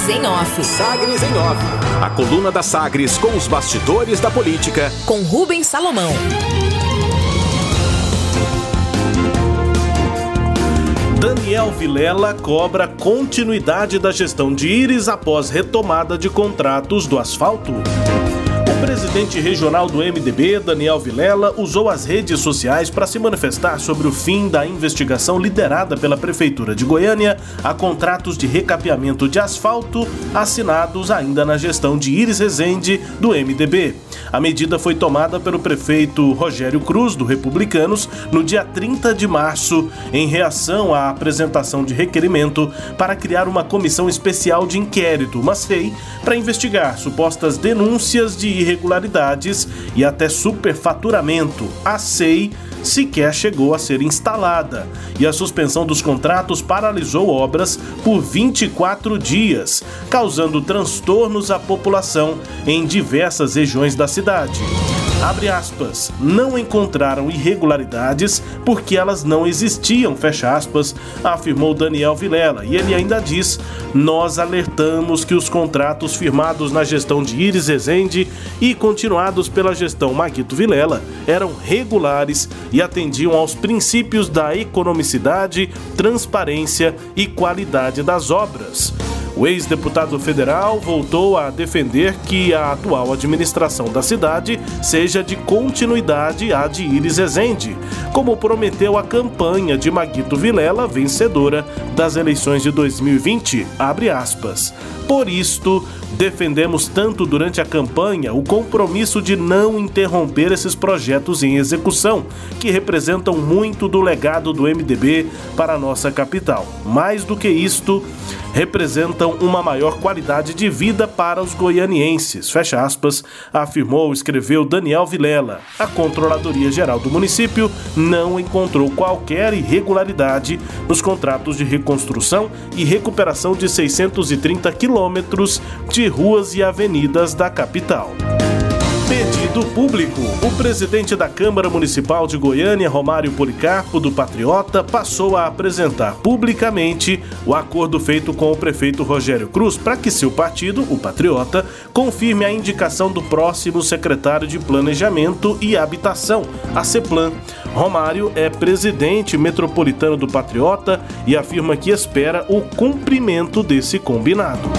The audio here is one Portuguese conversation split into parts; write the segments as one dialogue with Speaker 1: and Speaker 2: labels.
Speaker 1: Sagres em Off.
Speaker 2: Sagres em Off. A coluna da Sagres com os bastidores da política.
Speaker 1: Com Rubens Salomão.
Speaker 3: Daniel Vilela cobra continuidade da gestão de Íris após retomada de contratos do asfalto. Presidente regional do MDB, Daniel Vilela, usou as redes sociais para se manifestar sobre o fim da investigação liderada pela Prefeitura de Goiânia a contratos de recapeamento de asfalto assinados ainda na gestão de Iris Rezende, do MDB. A medida foi tomada pelo prefeito Rogério Cruz, do Republicanos, no dia 30 de março, em reação à apresentação de requerimento para criar uma comissão especial de inquérito, uma SEI, para investigar supostas denúncias de irregularidades e até superfaturamento. A SEI sequer chegou a ser instalada e a suspensão dos contratos paralisou obras por 24 dias, causando transtornos à população em diversas regiões da cidade abre aspas, não encontraram irregularidades porque elas não existiam, fecha aspas, afirmou Daniel Vilela. E ele ainda diz: Nós alertamos que os contratos firmados na gestão de Iris Rezende e continuados pela gestão Maguito Vilela eram regulares e atendiam aos princípios da economicidade, transparência e qualidade das obras. O ex-deputado federal voltou a defender que a atual administração da cidade seja de continuidade à de Iris Ezende, como prometeu a campanha de Maguito Vilela, vencedora das eleições de 2020. Por isto, defendemos tanto durante a campanha o compromisso de não interromper esses projetos em execução, que representam muito do legado do MDB para a nossa capital. Mais do que isto, representam uma maior qualidade de vida para os goianienses, fecha aspas, afirmou escreveu Daniel Vilela. A Controladoria Geral do município não encontrou qualquer irregularidade nos contratos de reconstrução e recuperação de 630 quilômetros de ruas e avenidas da capital. Pedido público. O presidente da Câmara Municipal de Goiânia, Romário Policarpo, do Patriota, passou a apresentar publicamente o acordo feito com o prefeito Rogério Cruz para que seu partido, o Patriota, confirme a indicação do próximo secretário de Planejamento e Habitação, a CEPLAN. Romário é presidente metropolitano do Patriota e afirma que espera o cumprimento desse combinado.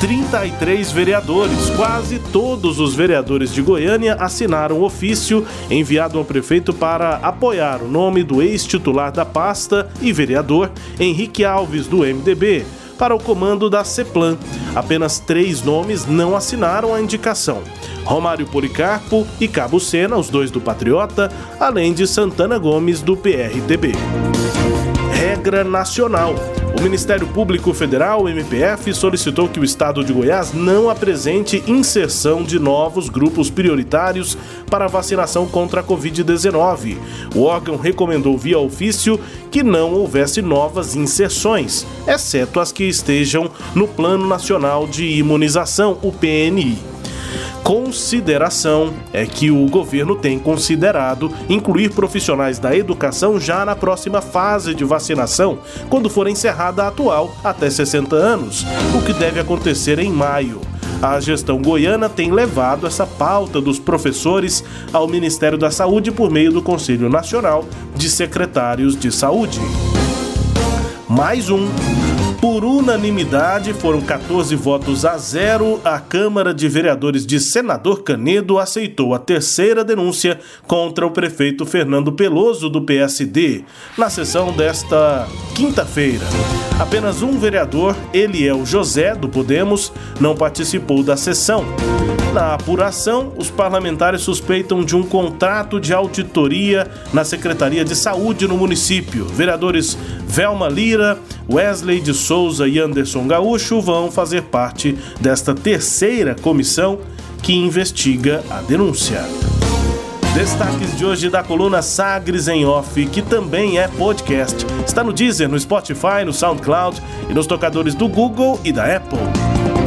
Speaker 3: 33 vereadores. Quase todos os vereadores de Goiânia assinaram ofício enviado ao prefeito para apoiar o nome do ex-titular da pasta e vereador Henrique Alves, do MDB, para o comando da CEPLAN. Apenas três nomes não assinaram a indicação. Romário Policarpo e Cabo Sena, os dois do Patriota, além de Santana Gomes, do PRTB. Regra nacional. O Ministério Público Federal, MPF, solicitou que o estado de Goiás não apresente inserção de novos grupos prioritários para vacinação contra a Covid-19. O órgão recomendou via ofício que não houvesse novas inserções, exceto as que estejam no Plano Nacional de Imunização, o PNI consideração é que o governo tem considerado incluir profissionais da educação já na próxima fase de vacinação, quando for encerrada a atual até 60 anos, o que deve acontecer em maio. A gestão goiana tem levado essa pauta dos professores ao Ministério da Saúde por meio do Conselho Nacional de Secretários de Saúde. Mais um por unanimidade, foram 14 votos a zero. A Câmara de Vereadores de Senador Canedo aceitou a terceira denúncia contra o prefeito Fernando Peloso, do PSD, na sessão desta quinta-feira. Apenas um vereador, Eliel José, do Podemos, não participou da sessão. Na apuração, os parlamentares suspeitam de um contrato de auditoria na Secretaria de Saúde no município. Vereadores Velma Lira, Wesley de Souza e Anderson Gaúcho vão fazer parte desta terceira comissão que investiga a denúncia. Destaques de hoje da coluna Sagres em Off, que também é podcast. Está no Deezer, no Spotify, no SoundCloud e nos tocadores do Google e da Apple